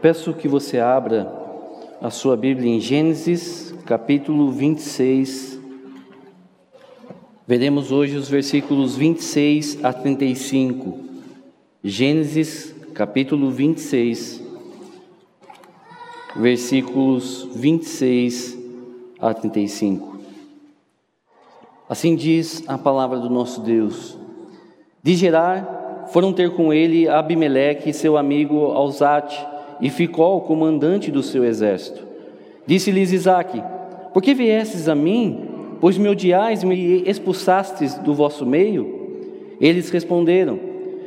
peço que você abra a sua Bíblia em Gênesis, capítulo 26. Veremos hoje os versículos 26 a 35. Gênesis, capítulo 26, versículos 26 a 35. Assim diz a palavra do nosso Deus. De Gerar foram ter com ele Abimeleque, seu amigo Alzate, e ficou o comandante do seu exército. Disse-lhes Isaque: Por que viestes a mim, pois me odiais e me expulsastes do vosso meio? Eles responderam: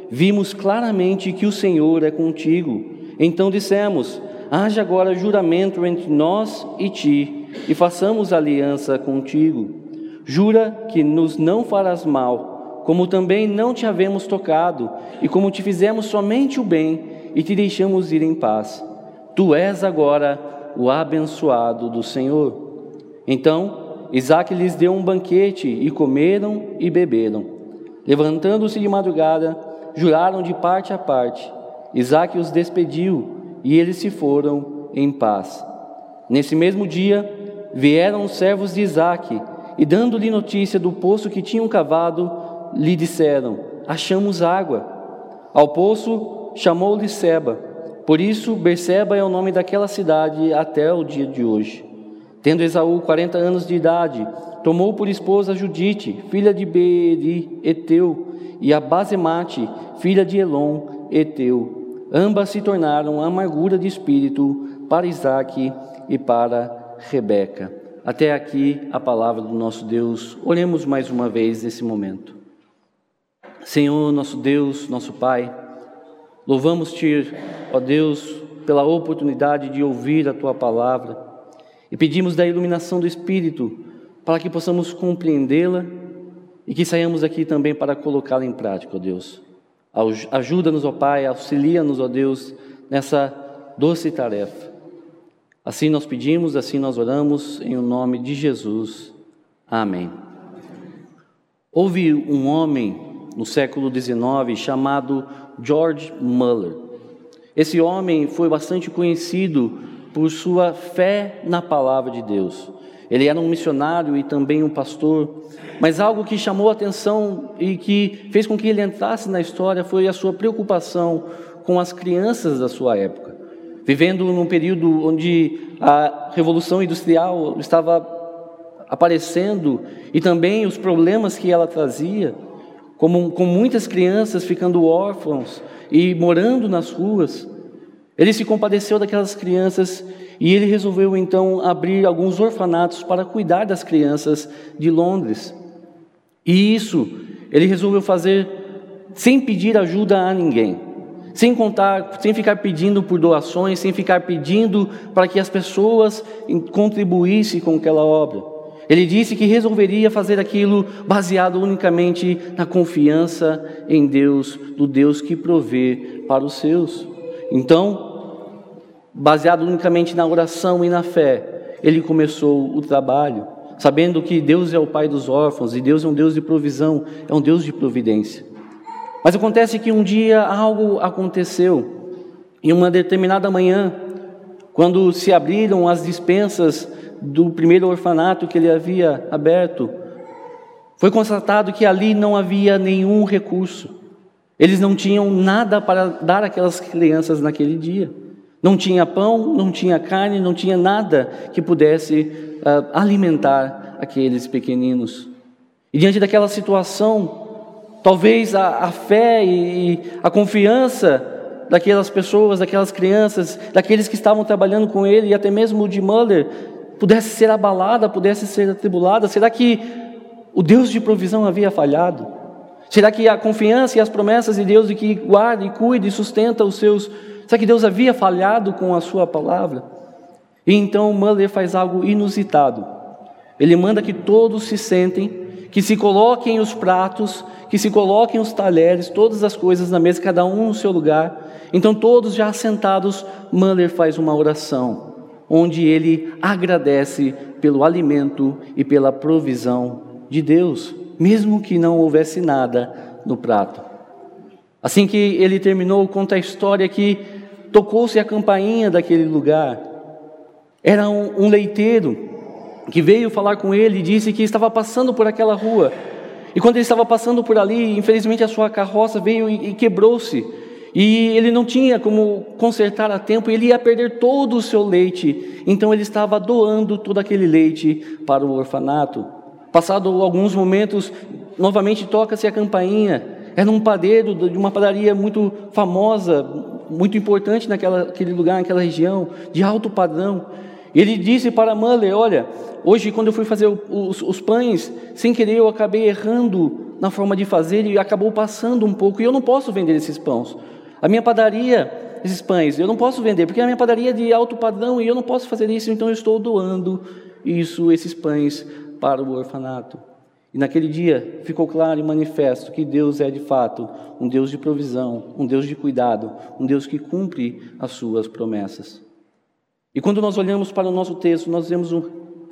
Vimos claramente que o Senhor é contigo. Então dissemos: Haja agora juramento entre nós e ti, e façamos aliança contigo. Jura que nos não farás mal, como também não te havemos tocado, e como te fizemos somente o bem, e te deixamos ir em paz. Tu és agora o abençoado do Senhor. Então Isaac lhes deu um banquete, e comeram e beberam. Levantando-se de madrugada, juraram de parte a parte. Isaac os despediu, e eles se foram em paz. Nesse mesmo dia, vieram os servos de Isaac, e dando-lhe notícia do poço que tinham cavado, lhe disseram: Achamos água. Ao poço chamou-lhe Seba. Por isso, Berseba é o nome daquela cidade até o dia de hoje. Tendo Esaú 40 anos de idade, tomou por esposa Judite, filha de Beeri, Eteu, e a Basemate, filha de Elon, Eteu. Ambas se tornaram amargura de espírito para Isaque e para Rebeca. Até aqui a palavra do nosso Deus. Oremos mais uma vez nesse momento. Senhor, nosso Deus, nosso Pai, Louvamos-te, ó Deus, pela oportunidade de ouvir a tua palavra e pedimos da iluminação do Espírito para que possamos compreendê-la e que saiamos aqui também para colocá-la em prática, ó Deus. Ajuda-nos, ó Pai, auxilia-nos, ó Deus, nessa doce tarefa. Assim nós pedimos, assim nós oramos, em o nome de Jesus. Amém. Houve um homem no século XIX chamado George Muller. Esse homem foi bastante conhecido por sua fé na palavra de Deus. Ele era um missionário e também um pastor, mas algo que chamou a atenção e que fez com que ele entrasse na história foi a sua preocupação com as crianças da sua época. Vivendo num período onde a revolução industrial estava aparecendo e também os problemas que ela trazia, como, com muitas crianças ficando órfãos e morando nas ruas. Ele se compadeceu daquelas crianças e ele resolveu então abrir alguns orfanatos para cuidar das crianças de Londres. E isso ele resolveu fazer sem pedir ajuda a ninguém, sem contar, sem ficar pedindo por doações, sem ficar pedindo para que as pessoas contribuíssem com aquela obra. Ele disse que resolveria fazer aquilo baseado unicamente na confiança em Deus, do Deus que provê para os seus. Então, baseado unicamente na oração e na fé, ele começou o trabalho, sabendo que Deus é o pai dos órfãos e Deus é um Deus de provisão, é um Deus de providência. Mas acontece que um dia algo aconteceu, em uma determinada manhã, quando se abriram as dispensas do primeiro orfanato que ele havia aberto, foi constatado que ali não havia nenhum recurso. Eles não tinham nada para dar àquelas crianças naquele dia. Não tinha pão, não tinha carne, não tinha nada que pudesse uh, alimentar aqueles pequeninos. E diante daquela situação, talvez a, a fé e a confiança daquelas pessoas, daquelas crianças, daqueles que estavam trabalhando com ele, e até mesmo o de Muller, pudesse ser abalada, pudesse ser atribulada? Será que o Deus de provisão havia falhado? Será que a confiança e as promessas de Deus de que guarda e cuida e sustenta os seus, será que Deus havia falhado com a sua palavra? E então Muller faz algo inusitado. Ele manda que todos se sentem, que se coloquem os pratos, que se coloquem os talheres, todas as coisas na mesa, cada um no seu lugar. Então todos já sentados, Muller faz uma oração onde ele agradece pelo alimento e pela provisão de Deus, mesmo que não houvesse nada no prato. Assim que ele terminou, conta a história que tocou-se a campainha daquele lugar. Era um, um leiteiro que veio falar com ele e disse que estava passando por aquela rua. E quando ele estava passando por ali, infelizmente a sua carroça veio e, e quebrou-se. E ele não tinha como consertar a tempo, ele ia perder todo o seu leite. Então ele estava doando todo aquele leite para o orfanato. Passado alguns momentos, novamente toca-se a campainha. Era um padeiro de uma padaria muito famosa, muito importante naquele lugar, naquela região, de alto padrão. Ele disse para Muller: Olha, hoje, quando eu fui fazer os, os, pães, sem querer, eu acabei errando na forma de fazer e acabou passando um pouco. E eu não posso vender esses pães. A minha padaria, esses pães, eu não posso vender, porque a minha padaria é de alto padrão e eu não posso fazer isso, então eu estou doando isso, esses pães, para o orfanato. E naquele dia ficou claro e manifesto que Deus é de fato um Deus de provisão, um Deus de cuidado, um Deus que cumpre as suas promessas. E quando nós olhamos para o nosso texto, nós vemos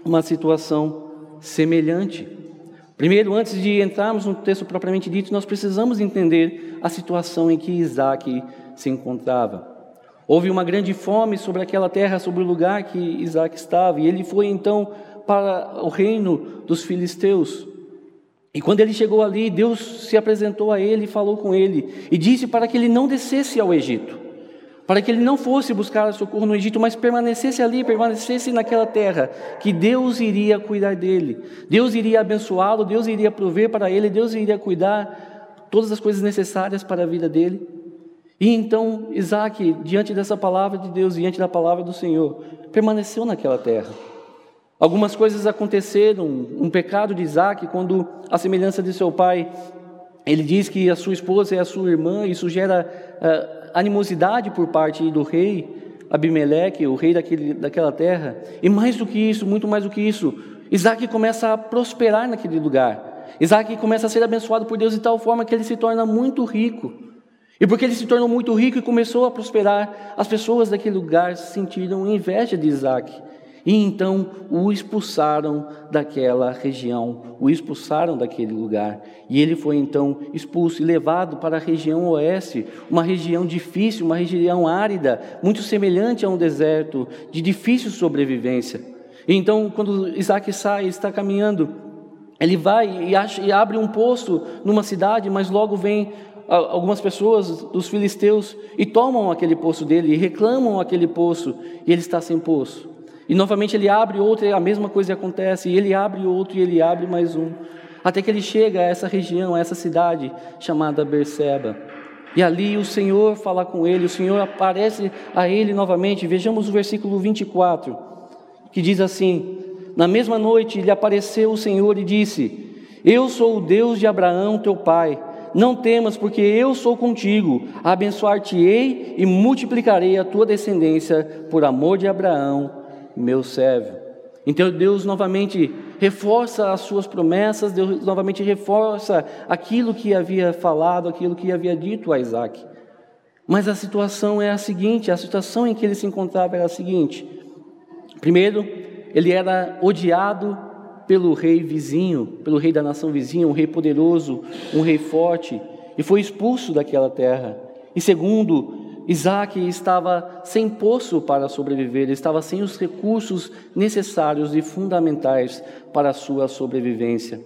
uma situação semelhante. Primeiro, antes de entrarmos no texto propriamente dito, nós precisamos entender a situação em que Isaac se encontrava. Houve uma grande fome sobre aquela terra, sobre o lugar que Isaac estava, e ele foi então para o reino dos filisteus. E quando ele chegou ali, Deus se apresentou a ele e falou com ele, e disse para que ele não descesse ao Egito para que ele não fosse buscar socorro no Egito, mas permanecesse ali, permanecesse naquela terra, que Deus iria cuidar dele, Deus iria abençoá-lo, Deus iria prover para ele, Deus iria cuidar todas as coisas necessárias para a vida dele. E então Isaac, diante dessa palavra de Deus, diante da palavra do Senhor, permaneceu naquela terra. Algumas coisas aconteceram, um pecado de Isaac, quando, a semelhança de seu pai, ele diz que a sua esposa é a sua irmã, isso gera. Uh, animosidade por parte do rei Abimeleque, o rei daquele, daquela terra. E mais do que isso, muito mais do que isso, Isaac começa a prosperar naquele lugar. Isaac começa a ser abençoado por Deus de tal forma que ele se torna muito rico. E porque ele se tornou muito rico e começou a prosperar, as pessoas daquele lugar sentiram inveja de Isaac. E então o expulsaram daquela região, o expulsaram daquele lugar. E ele foi então expulso e levado para a região oeste, uma região difícil, uma região árida, muito semelhante a um deserto, de difícil sobrevivência. E então, quando Isaac sai, está caminhando, ele vai e, acha, e abre um poço numa cidade, mas logo vem algumas pessoas dos filisteus e tomam aquele poço dele, e reclamam aquele poço, e ele está sem poço. E novamente ele abre outro e a mesma coisa acontece. E ele abre outro e ele abre mais um. Até que ele chega a essa região, a essa cidade chamada Berseba. E ali o Senhor fala com ele, o Senhor aparece a ele novamente. Vejamos o versículo 24, que diz assim: Na mesma noite lhe apareceu o Senhor e disse: Eu sou o Deus de Abraão, teu pai. Não temas, porque eu sou contigo. Abençoar-te-ei e multiplicarei a tua descendência por amor de Abraão, meu servo. Então Deus novamente reforça as suas promessas, Deus novamente reforça aquilo que havia falado, aquilo que havia dito a Isaac. Mas a situação é a seguinte: a situação em que ele se encontrava era a seguinte. Primeiro, ele era odiado pelo rei vizinho, pelo rei da nação vizinha, um rei poderoso, um rei forte, e foi expulso daquela terra. E segundo, Isaac estava sem poço para sobreviver, ele estava sem os recursos necessários e fundamentais para a sua sobrevivência.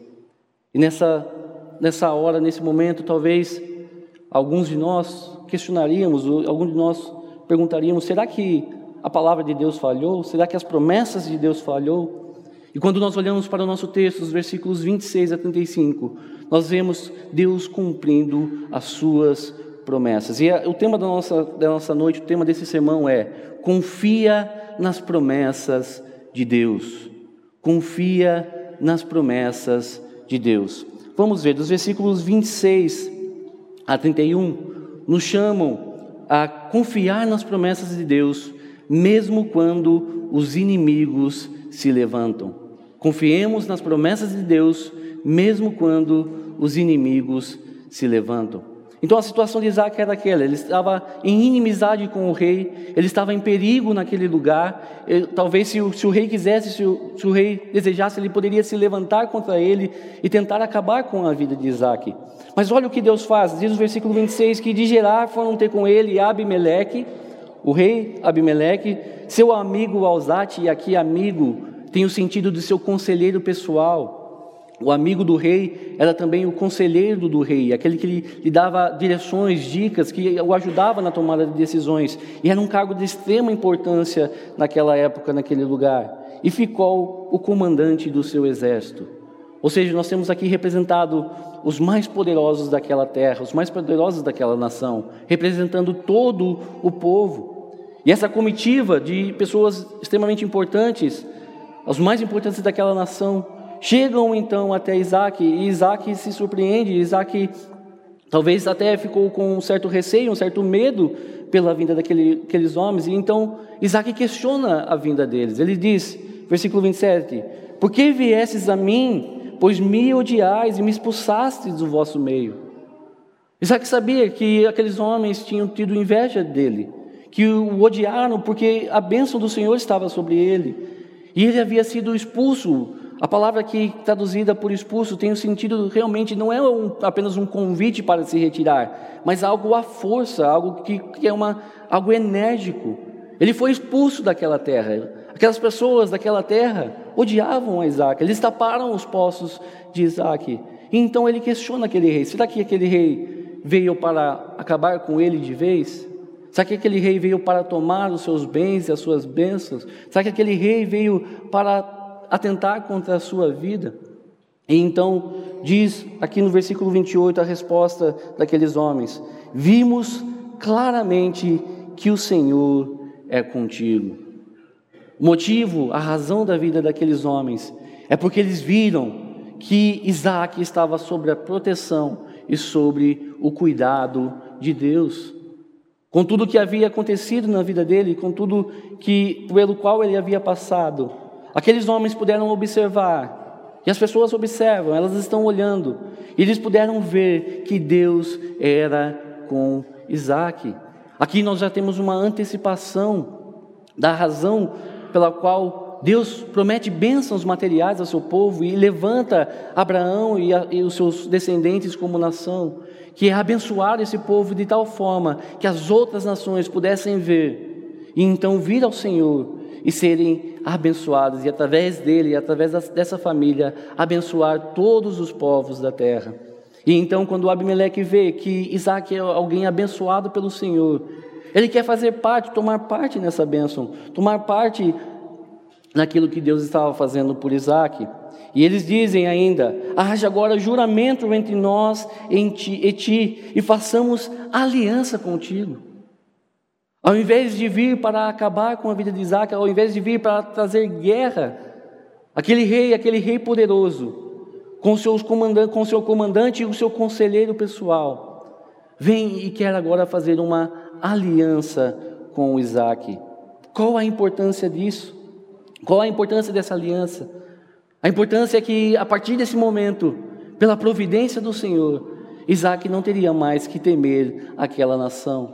E nessa, nessa hora, nesse momento, talvez alguns de nós questionaríamos, alguns de nós perguntaríamos: será que a palavra de Deus falhou? Será que as promessas de Deus falhou? E quando nós olhamos para o nosso texto, os versículos 26 a 35, nós vemos Deus cumprindo as suas promessas. E o tema da nossa, da nossa noite, o tema desse sermão é: confia nas promessas de Deus. Confia nas promessas de Deus. Vamos ver, dos versículos 26 a 31, nos chamam a confiar nas promessas de Deus, mesmo quando os inimigos se levantam. Confiemos nas promessas de Deus, mesmo quando os inimigos se levantam. Então a situação de Isaac era aquela: ele estava em inimizade com o rei, ele estava em perigo naquele lugar. Ele, talvez, se o, se o, rei quisesse, se o, se o rei desejasse, ele poderia se levantar contra ele e tentar acabar com a vida de Isaac. Mas olha o que Deus faz, diz o versículo 26 que de Gerar foram ter com ele Abimeleque, O rei Abimeleque, seu amigo Alzate, e aqui amigo tem o sentido de seu conselheiro pessoal. O amigo do rei era também o conselheiro do rei, aquele que lhe, dava direções, dicas, que o ajudava na tomada de decisões. E era um cargo de extrema importância naquela época, naquele lugar. E ficou o comandante do seu exército. Ou seja, nós temos aqui representado os mais poderosos daquela terra, os mais poderosos daquela nação, representando todo o povo. E essa comitiva de pessoas extremamente importantes, os mais importantes daquela nação, chegam então até Isaac, e Isaac se surpreende, Isaac talvez até ficou com um certo receio, um certo medo pela vinda daquele, daqueles homens, e então Isaac questiona a vinda deles. Ele diz, versículo 27, Por que viesses a mim pois me odiais e me expulsastes do vosso meio. Isaac sabia que aqueles homens tinham tido inveja dele, que o odiaram porque a bênção do Senhor estava sobre ele, e ele havia sido expulso. A palavra aqui traduzida por expulso tem o sentido realmente não é um, apenas um convite para se retirar, mas algo à força, algo que, que é uma, algo enérgico. Ele foi expulso daquela terra. Aquelas pessoas daquela terra odiavam a Isaac, eles taparam os poços de Isaac. E então ele questiona aquele rei: será que aquele rei veio para acabar com ele de vez? Será que aquele rei veio para tomar os seus bens e as suas bênçãos? Será que aquele rei veio para atentar contra a sua vida? E então diz aqui no versículo 28 a resposta daqueles homens: Vimos claramente que o Senhor é contigo. O motivo, a razão da vida daqueles homens é porque eles viram que Isaac estava sobre a proteção e sobre o cuidado de Deus. Com tudo o que havia acontecido na vida dele, com tudo que pelo qual ele havia passado, aqueles homens puderam observar, e as pessoas observam, elas estão olhando, e eles puderam ver que Deus era com Isaac. Aqui nós já temos uma antecipação da razão pela qual Deus promete bênçãos materiais ao seu povo e levanta Abraão e, a, e os seus descendentes como nação, que é abençoar esse povo de tal forma que as outras nações pudessem ver e então vir ao Senhor e serem abençoados, e através dele, e através dessa família, abençoar todos os povos da terra. E então, quando Abimeleque vê que Isaac é alguém abençoado pelo Senhor, ele quer fazer parte, tomar parte nessa bênção, tomar parte naquilo que Deus estava fazendo por Isaac. E eles dizem ainda: haja agora juramento entre nós e ti, e façamos aliança contigo. Ao invés de vir para acabar com a vida de Isaac, ao invés de vir para trazer guerra, aquele rei, aquele rei poderoso, com, seus com seu comandante e o seu conselheiro pessoal, vem e quer agora fazer uma aliança com Isaac. Qual a importância disso? Qual a importância dessa aliança? A importância é que a partir desse momento, pela providência do Senhor, Isaac não teria mais que temer aquela nação.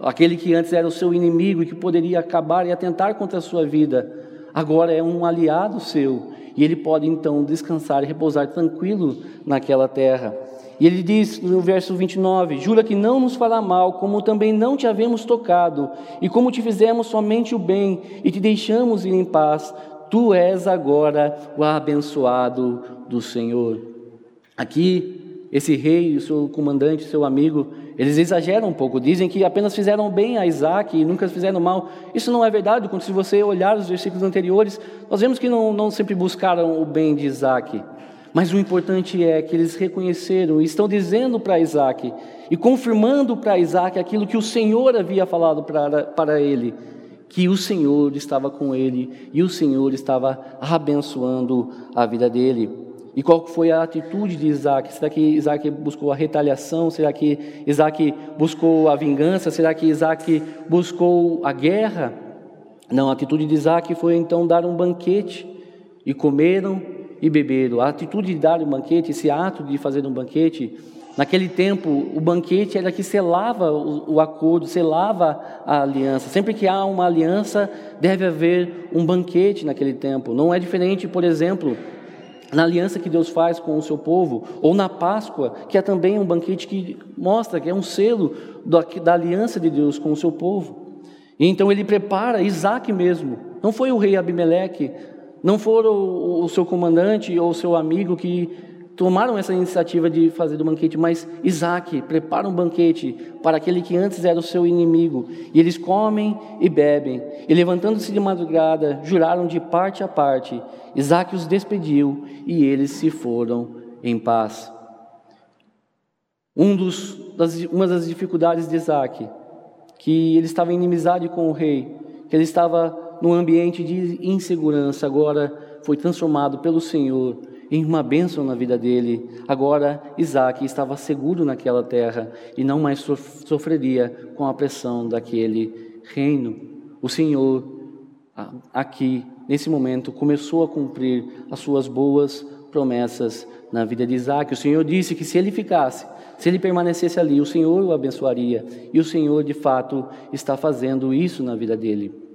Aquele que antes era o seu inimigo e que poderia acabar e atentar contra a sua vida, agora é um aliado seu e ele pode então descansar e repousar tranquilo naquela terra. E ele diz no verso 29: Jura que não nos fará mal, como também não te havemos tocado, e como te fizemos somente o bem, e te deixamos ir em paz, tu és agora o abençoado do Senhor. Aqui, esse rei, o seu comandante, seu amigo, eles exageram um pouco, dizem que apenas fizeram bem a Isaac e nunca fizeram mal. Isso não é verdade, quando se você olhar os versículos anteriores, nós vemos que não, não sempre buscaram o bem de Isaac. Mas o importante é que eles reconheceram e estão dizendo para Isaac e confirmando para Isaac aquilo que o Senhor havia falado para, para ele, que o Senhor estava com ele e o Senhor estava abençoando a vida dele. E qual foi a atitude de Isaac? Será que Isaac buscou a retaliação? Será que Isaac buscou a vingança? Será que Isaac buscou a guerra? Não, a atitude de Isaac foi então dar um banquete e comeram e beberam. A atitude de dar um banquete, esse ato de fazer um banquete, naquele tempo o banquete era que selava o, o acordo, selava a aliança. Sempre que há uma aliança, deve haver um banquete naquele tempo. Não é diferente, por exemplo, na aliança que Deus faz com o seu povo, ou na Páscoa, que é também um banquete que mostra que é um selo da, da aliança de Deus com o seu povo. E então ele prepara Isaac mesmo. Não foi o rei Abimeleque, não foram o, o seu comandante ou o seu amigo que tomaram essa iniciativa de fazer do banquete, mas Isaac prepara um banquete para aquele que antes era o seu inimigo. E eles comem e bebem. E levantando-se de madrugada, juraram de parte a parte. Isaac os despediu e eles se foram em paz. Um dos, das, uma das dificuldades de Isaac, que ele estava em inimizade com o rei, que ele estava num ambiente de insegurança, agora foi transformado pelo Senhor em uma bênção na vida dele. Agora Isaac estava seguro naquela terra e não mais sofreria com a pressão daquele reino. O Senhor, aqui, nesse momento, começou a cumprir as suas boas promessas na vida de Isaac. O Senhor disse que se ele ficasse, se ele permanecesse ali, o Senhor o abençoaria. E o Senhor, de fato, está fazendo isso na vida dele.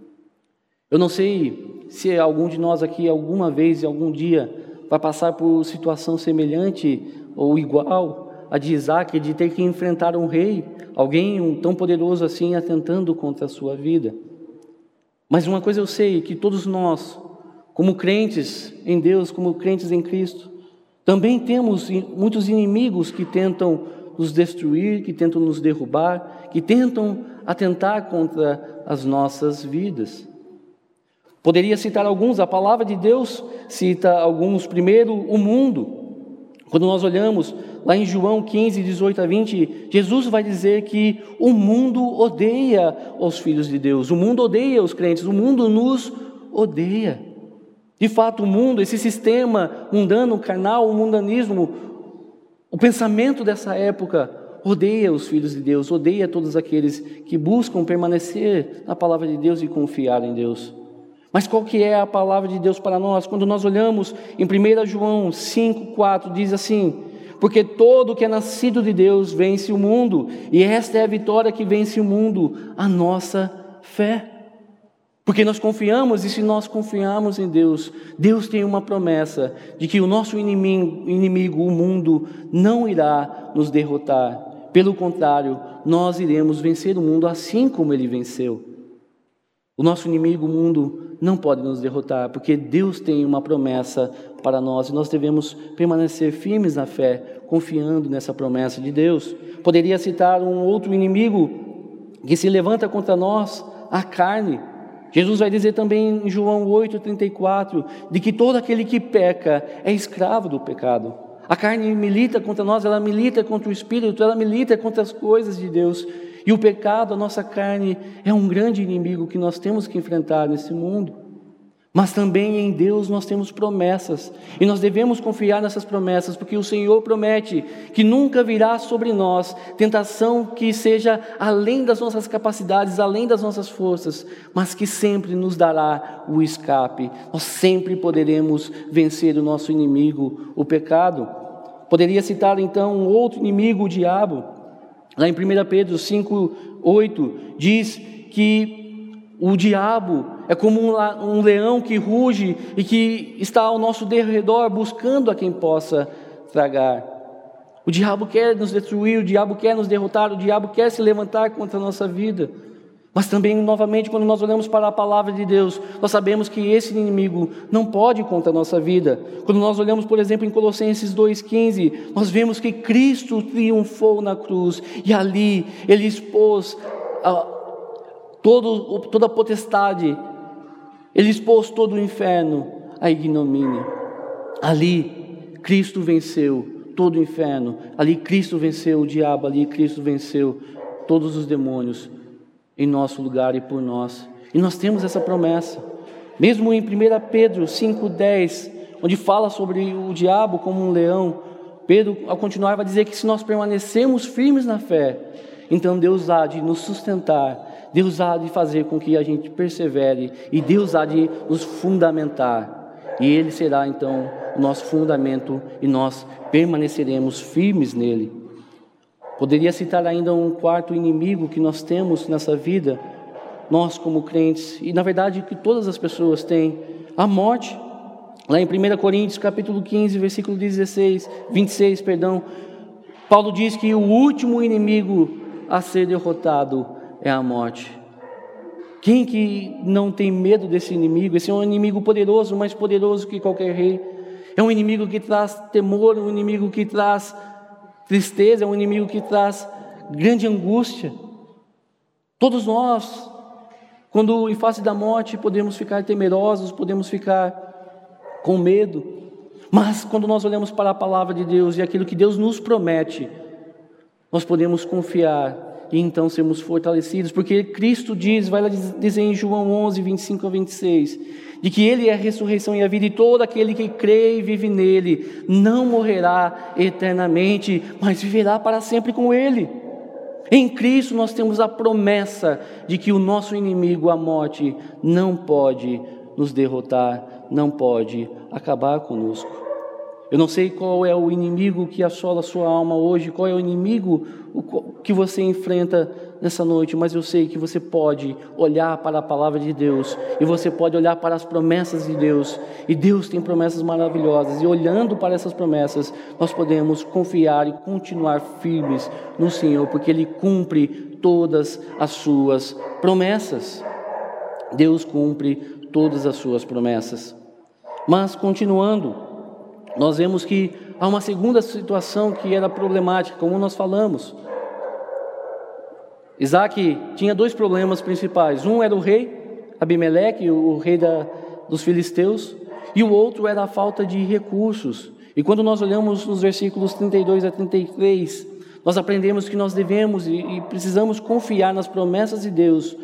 Eu não sei se algum de nós aqui, alguma vez, algum dia, vai passar por situação semelhante ou igual a de Isaac, de ter que enfrentar um rei, alguém tão poderoso assim, atentando contra a sua vida. Mas uma coisa eu sei, que todos nós, como crentes em Deus, como crentes em Cristo, também temos muitos inimigos que tentam nos destruir, que tentam nos derrubar, que tentam atentar contra as nossas vidas. Poderia citar alguns, a palavra de Deus cita alguns. Primeiro, o mundo. Quando nós olhamos lá em João 15, 18 a 20, Jesus vai dizer que o mundo odeia os filhos de Deus, o mundo odeia os crentes, o mundo nos odeia. De fato, o mundo, esse sistema mundano, carnal, o mundanismo, o pensamento dessa época odeia os filhos de Deus, odeia todos aqueles que buscam permanecer na palavra de Deus e confiar em Deus. Mas qual que é a palavra de Deus para nós? Quando nós olhamos em 1 João 5,4, diz assim: Porque todo que é nascido de Deus vence o mundo, e esta é a vitória que vence o mundo, a nossa fé. Porque nós confiamos, e se nós confiarmos em Deus, Deus tem uma promessa de que o nosso inimigo, inimigo, o mundo, não irá nos derrotar. Pelo contrário, nós iremos vencer o mundo assim como ele venceu. O nosso inimigo, o mundo, não pode nos derrotar, porque Deus tem uma promessa para nós e nós devemos permanecer firmes na fé, confiando nessa promessa de Deus. Poderia citar um outro inimigo que se levanta contra nós, a carne. Jesus vai dizer também em João 8,34, de que todo aquele que peca é escravo do pecado. A carne milita contra nós, ela milita contra o Espírito, ela milita contra as coisas de Deus. E o pecado, a nossa carne, é um grande inimigo que nós temos que enfrentar nesse mundo. Mas também em Deus nós temos promessas, e nós devemos confiar nessas promessas, porque o Senhor promete que nunca virá sobre nós tentação que seja além das nossas capacidades, além das nossas forças, mas que sempre nos dará o escape. Nós sempre poderemos vencer o nosso inimigo, o pecado. Poderia citar então um outro inimigo, o diabo. Lá em 1 Pedro 5, 8, diz que o diabo é como um, leão que ruge e que está ao nosso derredor buscando a quem possa tragar. O diabo quer nos destruir, o diabo quer nos derrotar, o diabo quer se levantar contra a nossa vida. Mas também, novamente, quando nós olhamos para a palavra de Deus, nós sabemos que esse inimigo não pode contra a nossa vida. Quando nós olhamos, por exemplo, em Colossenses 2,15, nós vemos que Cristo triunfou na cruz e ali ele expôs a, todo, toda a potestade, ele expôs todo o inferno, a ignomínia. Ali, Cristo venceu todo o inferno, ali, Cristo venceu o diabo, ali, Cristo venceu todos os demônios em nosso lugar e por nós. E nós temos essa promessa. Mesmo em 1 Pedro 5,10, onde fala sobre o diabo como um leão, Pedro, ao continuar, vai dizer que se nós permanecermos firmes na fé, então Deus há de nos sustentar, Deus há de fazer com que a gente persevere e Deus há de nos fundamentar. E Ele será então o nosso fundamento e nós permaneceremos firmes nele. Poderia citar ainda um quarto inimigo que nós temos nessa vida, nós como crentes, e na verdade que todas as pessoas têm, a morte. Lá em 1 Coríntios, capítulo 15, versículo 16, 26, perdão, Paulo diz que o último inimigo a ser derrotado é a morte. Quem que não tem medo desse inimigo? Esse é um inimigo poderoso, mais poderoso que qualquer rei. É um inimigo que traz temor, um inimigo que traz tristeza, é um inimigo que traz grande angústia. Todos nós, quando em face da morte, podemos ficar temerosos, podemos ficar com medo, mas quando nós olhamos para a palavra de Deus e aquilo que Deus nos promete, nós podemos confiar e então sermos fortalecidos, porque Cristo diz, vai lá dizer em João 11, 25 a 26, de que Ele é a ressurreição e a vida, e todo aquele que crê e vive nele não morrerá eternamente, mas viverá para sempre com Ele. Em Cristo nós temos a promessa de que o nosso inimigo, a morte, não pode nos derrotar, não pode acabar conosco. Eu não sei qual é o inimigo que assola a sua alma hoje, qual é o inimigo que você enfrenta nessa noite, mas eu sei que você pode olhar para a palavra de Deus e você pode olhar para as promessas de Deus, e Deus tem promessas maravilhosas, e olhando para essas promessas, nós podemos confiar e continuar firmes no Senhor, porque Ele cumpre todas as suas promessas. Deus cumpre todas as suas promessas. Mas continuando, nós vemos que há uma segunda situação que era problemática, como nós falamos. Isaac tinha dois problemas principais. Um era o rei, Abimeleque, o rei da, dos filisteus, e o outro era a falta de recursos. E quando nós olhamos nos versículos 32 a 33, nós aprendemos que nós devemos e, e precisamos confiar nas promessas de Deus,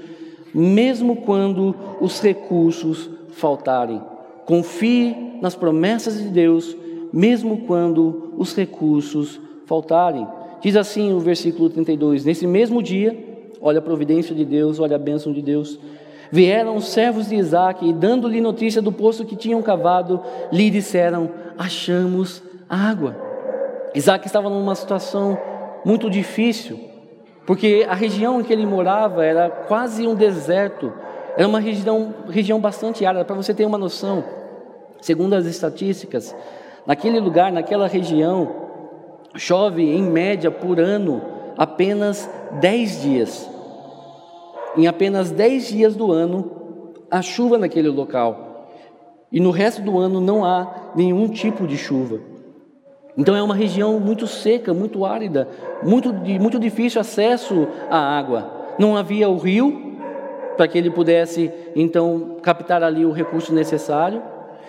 mesmo quando os recursos faltarem. Confie nas promessas de Deus, mesmo quando os recursos faltarem. Diz assim o versículo 32: Nesse mesmo dia, olha a providência de Deus, olha a bênção de Deus. Vieram os servos de Isaac e, dando-lhe notícia do poço que tinham cavado, lhe disseram: Achamos água. Isaac estava numa situação muito difícil, porque a região em que ele morava era quase um deserto, era uma região, região bastante árida. Para você ter uma noção, segundo as estatísticas, naquele lugar, naquela região, chove em média por ano apenas 10 dias. Em apenas 10 dias do ano, há chuva naquele local. E no resto do ano não há nenhum tipo de chuva. Então é uma região muito seca, muito árida, muito, muito difícil acesso à água. Não havia o rio para que ele pudesse então captar ali o recurso necessário.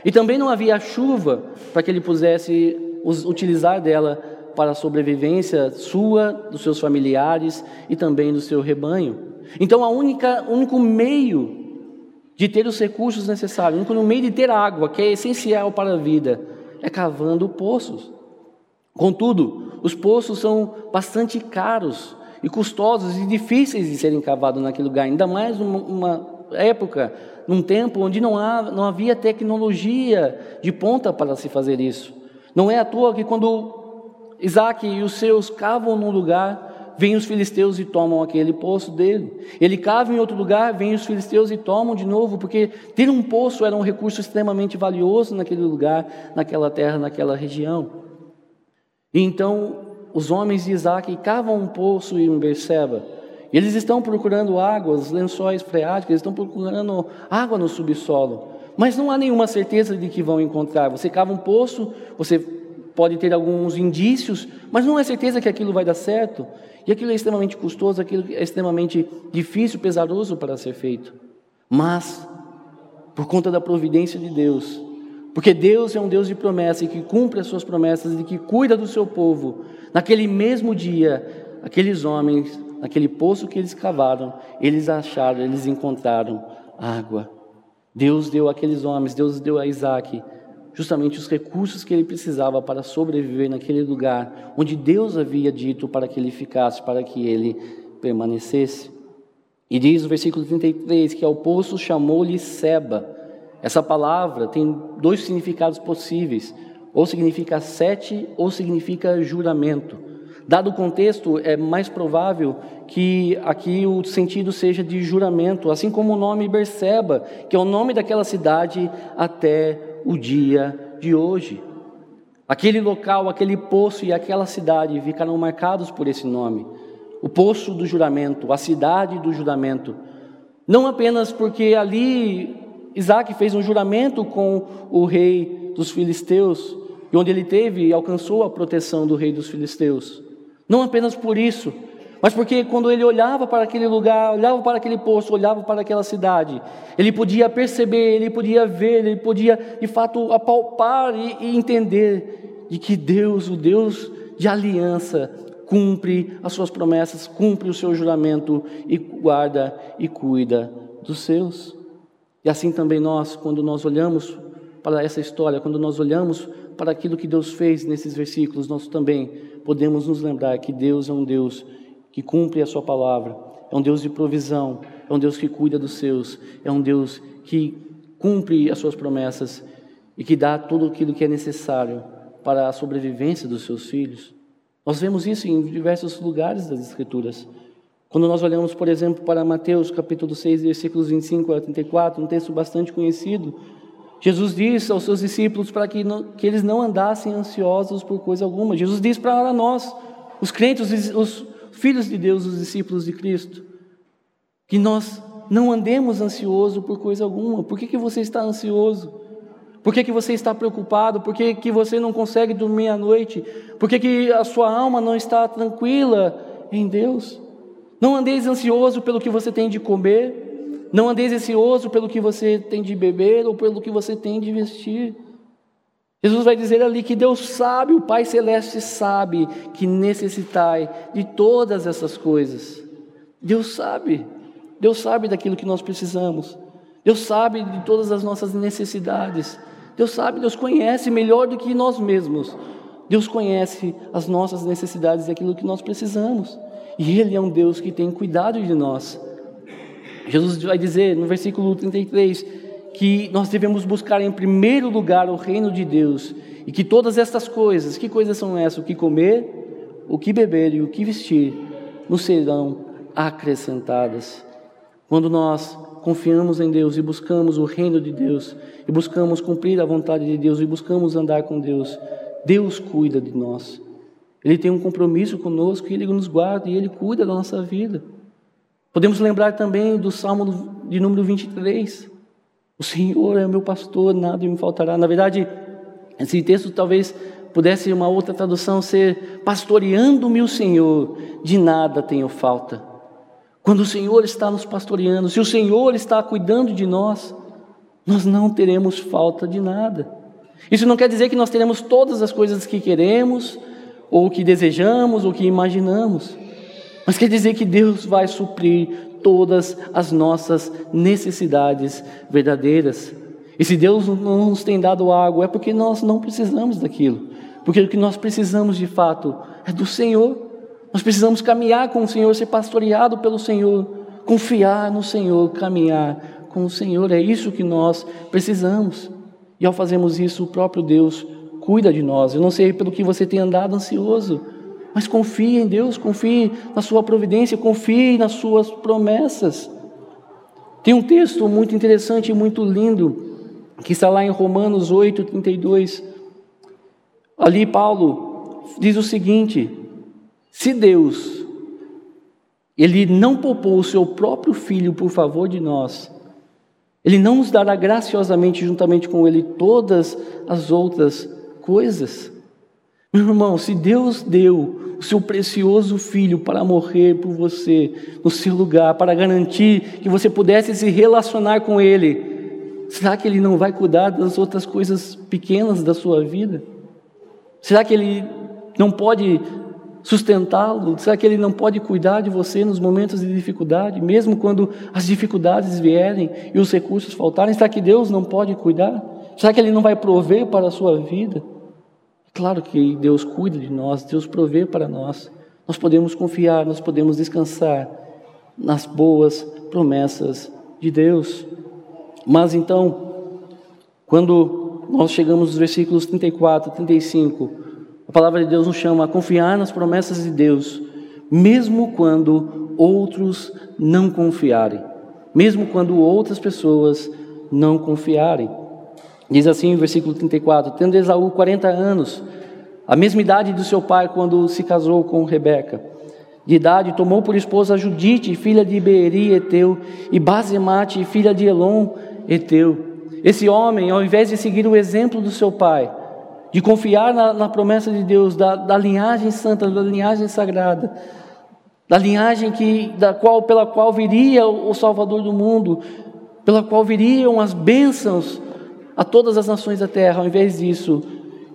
E também não havia chuva para que ele pudesse utilizar dela para a sobrevivência sua, dos seus familiares e também do seu rebanho. Então, o único meio de ter os recursos necessários, o único meio de ter água, que é essencial para a vida, é cavando poços. Contudo, os poços são bastante caros e custosos e difíceis de serem cavados naquele lugar, ainda mais uma, uma época, num tempo onde não, há, não havia tecnologia de ponta para se fazer isso. Não é à toa que quando Isaac e os seus cavam num lugar, vêm os filisteus e tomam aquele poço dele. Ele cava em outro lugar, vêm os filisteus e tomam de novo, porque ter um poço era um recurso extremamente valioso naquele lugar, naquela terra, naquela região. E então os homens de Isaac cavam um poço em Berseba. Eles estão procurando água, os lençóis freáticos, eles estão procurando água no subsolo. Mas não há nenhuma certeza de que vão encontrar. Você cava um poço, você pode ter alguns indícios, mas não é certeza que aquilo vai dar certo. E aquilo é extremamente custoso, aquilo é extremamente difícil, pesaroso para ser feito. Mas, por conta da providência de Deus, porque Deus é um Deus de promessa e que cumpre as suas promessas e que cuida do seu povo, naquele mesmo dia, aqueles homens naquele poço que eles cavaram, eles acharam, eles encontraram água. Deus deu àqueles homens, Deus deu a Isaac justamente os recursos que ele precisava para sobreviver naquele lugar onde Deus havia dito para que ele ficasse, para que ele permanecesse. E diz no versículo 33 que ao poço chamou-lhe Seba. Essa palavra tem dois significados possíveis: ou significa sete, ou significa juramento. Dado o contexto, é mais provável que aqui o sentido seja de juramento, assim como o nome Berseba, que é o nome daquela cidade até o dia de hoje. Aquele local, aquele poço e aquela cidade ficaram marcados por esse nome. O poço do juramento, a cidade do juramento. Não apenas porque ali Isaac fez um juramento com o rei dos filisteus, e onde ele teve e alcançou a proteção do rei dos filisteus. Não apenas por isso, mas porque quando ele olhava para aquele lugar, olhava para aquele poço, olhava para aquela cidade, ele podia perceber, ele podia ver, ele podia de fato apalpar e, e entender de que Deus, o Deus de aliança, cumpre as suas promessas, cumpre o seu juramento e guarda e cuida dos seus. E assim também nós, quando nós olhamos para essa história, quando nós olhamos para aquilo que Deus fez nesses versículos, nós também podemos nos lembrar que Deus é um Deus que cumpre a sua palavra, é um Deus de provisão, é um Deus que cuida dos seus, é um Deus que cumpre as suas promessas e que dá tudo aquilo que é necessário para a sobrevivência dos seus filhos. Nós vemos isso em diversos lugares das Escrituras. Quando nós olhamos, por exemplo, para Mateus capítulo 6, versículos 25 a 34, um texto bastante conhecido, Jesus disse aos seus discípulos para que, não, que eles não andassem ansiosos por coisa alguma. Jesus disse para nós, os crentes, os filhos de Deus, os discípulos de Cristo, que nós não andemos ansiosos por coisa alguma. Por que, que você está ansioso? Por que, que você está preocupado? Por que, que você não consegue dormir à noite? Por que, que a sua alma não está tranquila em Deus? Não andeis ansioso pelo que você tem de comer, não andeis ansioso pelo que você tem de beber ou pelo que você tem de vestir. Jesus vai dizer ali que Deus sabe, o Pai Celeste sabe que necessitai de todas essas coisas. Deus sabe, Deus sabe daquilo que nós precisamos, Deus sabe de todas as nossas necessidades, Deus sabe, Deus conhece melhor do que nós mesmos. Deus conhece as nossas necessidades e aquilo que nós precisamos, e Ele é um Deus que tem cuidado de nós. Jesus vai dizer no versículo 33 que nós devemos buscar em primeiro lugar o reino de Deus e que todas estas coisas, que coisas são essas? O que comer, o que beber e o que vestir, nos serão acrescentadas. Quando nós confiamos em Deus e buscamos o reino de Deus, e buscamos cumprir a vontade de Deus, e buscamos andar com Deus, Deus cuida de nós. Ele tem um compromisso conosco, Ele nos guarda e Ele cuida da nossa vida. Podemos lembrar também do Salmo de número 23, o Senhor é o meu pastor, nada me faltará. Na verdade, esse texto talvez pudesse uma outra tradução ser: pastoreando-me o Senhor, de nada tenho falta. Quando o Senhor está nos pastoreando, se o Senhor está cuidando de nós, nós não teremos falta de nada. Isso não quer dizer que nós teremos todas as coisas que queremos, ou que desejamos, ou que imaginamos, mas quer dizer que Deus vai suprir todas as nossas necessidades verdadeiras. E se Deus não nos tem dado água, é porque nós não precisamos daquilo. Porque o que nós precisamos de fato é do Senhor. Nós precisamos caminhar com o Senhor, ser pastoreado pelo Senhor, confiar no Senhor, caminhar com o Senhor. É isso que nós precisamos. E ao fazermos isso, o próprio Deus cuida de nós. Eu não sei pelo que você tem andado ansioso. Mas confie em Deus, confie na sua providência, confie nas suas promessas. Tem um texto muito interessante e muito lindo, que está lá em Romanos 8, 32. Ali Paulo diz o seguinte: se Deus, Ele não poupou o seu próprio filho por favor de nós, Ele não nos dará graciosamente, juntamente com Ele, todas as outras coisas. Meu irmão, se Deus deu o seu precioso filho para morrer por você, no seu lugar, para garantir que você pudesse se relacionar com Ele, será que Ele não vai cuidar das outras coisas pequenas da sua vida? Será que Ele não pode sustentá-lo? Será que Ele não pode cuidar de você nos momentos de dificuldade, mesmo quando as dificuldades vierem e os recursos faltarem? Será que Deus não pode cuidar? Será que Ele não vai prover para a sua vida? Claro que Deus cuida de nós, Deus provê para nós. Nós podemos confiar, nós podemos descansar nas boas promessas de Deus. Mas então, quando nós chegamos nos versículos 34, 35, a palavra de Deus nos chama a confiar nas promessas de Deus, mesmo quando outros não confiarem, mesmo quando outras pessoas não confiarem. Diz assim o versículo 34: Tendo Esaú 40 anos, a mesma idade do seu pai quando se casou com Rebeca, de idade, tomou por esposa Judite, filha de Beeri, Eteu, e Basemate, filha de Elon, Eteu. Esse homem, ao invés de seguir o exemplo do seu pai, de confiar na, na promessa de Deus, da, da, linhagem santa, da linhagem sagrada, da linhagem que, da qual, pela qual viria o Salvador do mundo, pela qual viriam as bênçãos a todas as nações da terra, ao invés disso,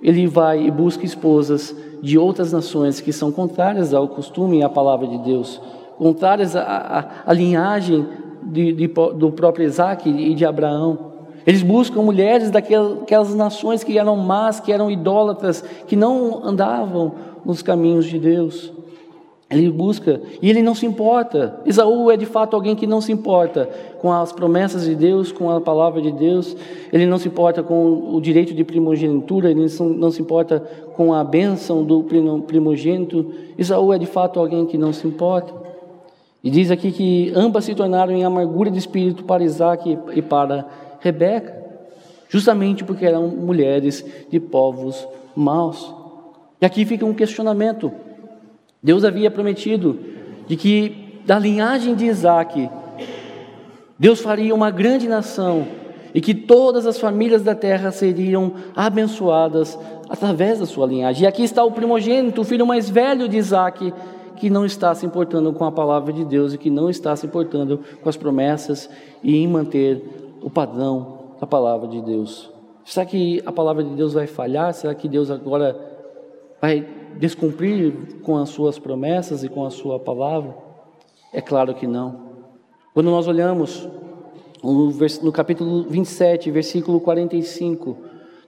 ele vai e busca esposas de outras nações que são contrárias ao costume e à palavra de Deus, contrárias à, à, à linhagem de, de, do próprio Isaac e de Abraão. Eles buscam mulheres daquelas nações que eram más, que eram idólatras, que não andavam nos caminhos de Deus. Ele busca e ele não se importa. Esaú é de fato alguém que não se importa com as promessas de Deus, com a palavra de Deus. Ele não se importa com o direito de primogenitura, ele não se importa com a bênção do primogênito. Esaú é de fato alguém que não se importa. E diz aqui que ambas se tornaram em amargura de espírito para Isaac e para Rebeca, justamente porque eram mulheres de povos maus. E aqui fica um questionamento. Deus havia prometido de que da linhagem de Isaac, Deus faria uma grande nação e que todas as famílias da terra seriam abençoadas através da sua linhagem. E aqui está o primogênito, o filho mais velho de Isaac, que não está se importando com a palavra de Deus e que não está se importando com as promessas e em manter o padrão da palavra de Deus. Será que a palavra de Deus vai falhar? Será que Deus agora vai descumprir com as suas promessas e com a sua palavra? É claro que não. Quando nós olhamos no capítulo 27, versículo 45,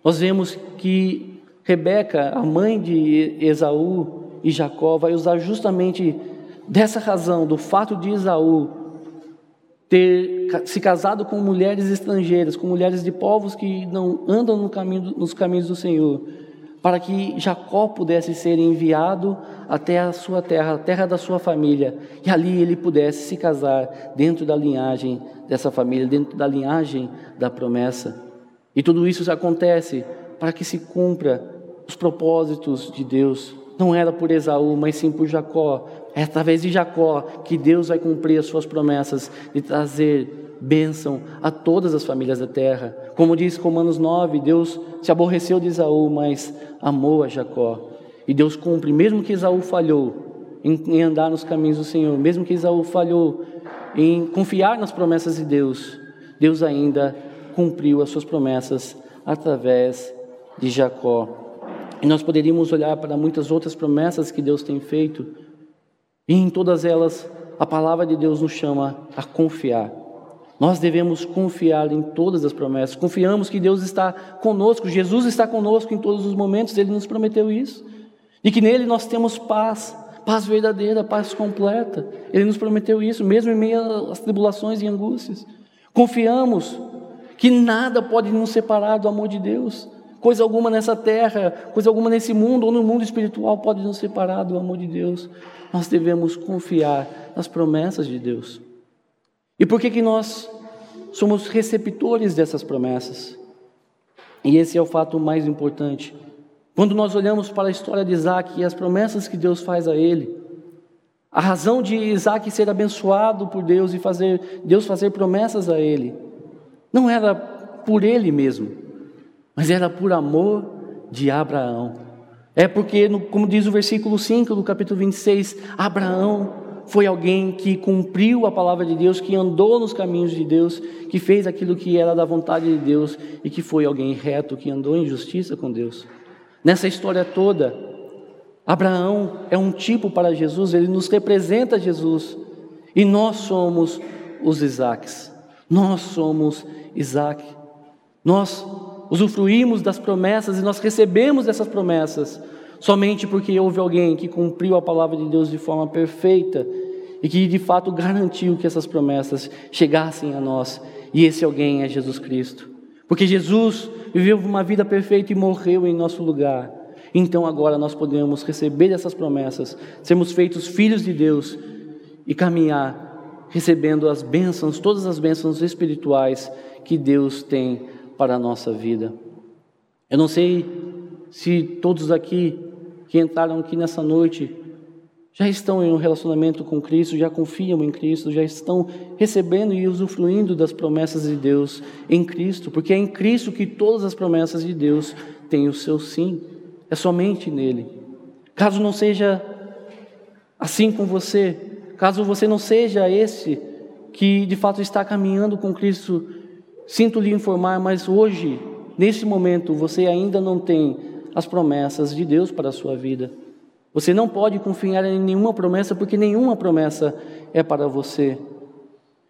nós vemos que Rebeca, a mãe de Esaú e Jacó, vai usar justamente dessa razão, do fato de Esaú ter se casado com mulheres estrangeiras, com mulheres de povos que não andam no caminho, nos caminhos do Senhor, para que Jacó pudesse ser enviado até a sua terra, a terra da sua família, e ali ele pudesse se casar dentro da linhagem dessa família, dentro da linhagem da promessa. E tudo isso acontece para que se cumpra os propósitos de Deus. Não era por Esaú, mas sim por Jacó. É através de Jacó que Deus vai cumprir as suas promessas de trazer bênção a todas as famílias da terra. Como diz Romanos 9, Deus se aborreceu de Esaú, mas amou a Jacó. E Deus cumpre, mesmo que Esaú falhou em, andar nos caminhos do Senhor, mesmo que Esaú falhou em confiar nas promessas de Deus, Deus ainda cumpriu as suas promessas através de Jacó. E nós poderíamos olhar para muitas outras promessas que Deus tem feito, e em todas elas a palavra de Deus nos chama a confiar. Nós devemos confiar em todas as promessas. Confiamos que Deus está conosco, Jesus está conosco em todos os momentos, ele nos prometeu isso. E que nele nós temos paz, paz verdadeira, paz completa. Ele nos prometeu isso, mesmo em meio às tribulações e angústias. Confiamos que nada pode nos separar do amor de Deus. Coisa alguma nessa terra, coisa alguma nesse mundo ou no mundo espiritual pode nos separar do amor de Deus. Nós devemos confiar nas promessas de Deus. E por que, que nós somos receptores dessas promessas? E esse é o fato mais importante. Quando nós olhamos para a história de Isaac e as promessas que Deus faz a ele, a razão de Isaac ser abençoado por Deus e fazer Deus fazer promessas a ele, não era por ele mesmo, mas era por amor de Abraão. É porque, como diz o versículo 5 do capítulo 26, Abraão foi alguém que cumpriu a palavra de Deus, que andou nos caminhos de Deus, que fez aquilo que era da vontade de Deus e que foi alguém reto, que andou em justiça com Deus. Nessa história toda, Abraão é um tipo para Jesus, ele nos representa Jesus. E nós somos os Isaques. Nós somos Isaac. Nós usufruímos das promessas e nós recebemos essas promessas somente porque houve alguém que cumpriu a palavra de Deus de forma perfeita e que de fato garantiu que essas promessas chegassem a nós. E esse alguém é Jesus Cristo. Porque Jesus viveu uma vida perfeita e morreu em nosso lugar. Então agora nós podemos receber essas promessas, sermos feitos filhos de Deus e caminhar recebendo as bênçãos, todas as bênçãos espirituais que Deus tem para a nossa vida. Eu não sei se todos aqui que entraram aqui nessa noite já estão em um relacionamento com Cristo, já confiam em Cristo, já estão recebendo e usufruindo das promessas de Deus em Cristo, porque é em Cristo que todas as promessas de Deus têm o seu sim, é somente nele. Caso não seja assim com você, caso você não seja esse que de fato está caminhando com Cristo, sinto lhe informar, mas hoje, neste momento, você ainda não tem as promessas de Deus para a sua vida. Você não pode confiar em nenhuma promessa, porque nenhuma promessa é para você.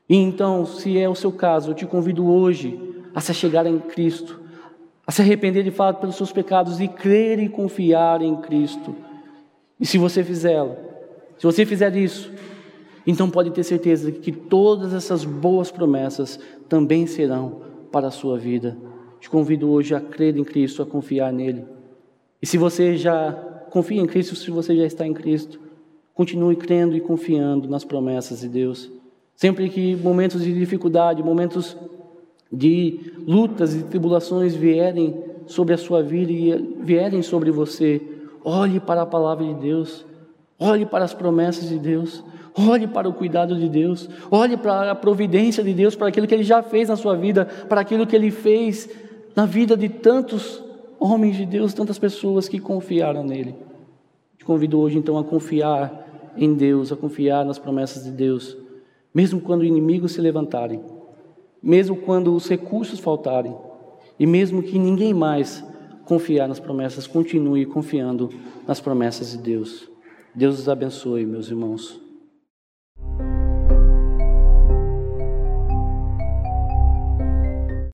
E então, se é o seu caso, eu te convido hoje a se chegar em Cristo, a se arrepender de fato pelos seus pecados e crer e confiar em Cristo. E se você fizer, se você fizer isso, então pode ter certeza que todas essas boas promessas também serão para a sua vida. Te convido hoje a crer em Cristo, a confiar nele. E se você já confia em Cristo se você já está em Cristo. Continue crendo e confiando nas promessas de Deus. Sempre que momentos de dificuldade, momentos de lutas e tribulações vierem sobre a sua vida e vierem sobre você, olhe para a palavra de Deus, olhe para as promessas de Deus, olhe para o cuidado de Deus, olhe para a providência de Deus, para aquilo que Ele já fez na sua vida, para aquilo que Ele fez na vida de tantos homens de Deus, tantas pessoas que confiaram nele. Te convido hoje então a confiar em Deus, a confiar nas promessas de Deus, mesmo quando inimigos se levantarem, mesmo quando os recursos faltarem, e mesmo que ninguém mais confiar nas promessas, continue confiando nas promessas de Deus. Deus os abençoe, meus irmãos.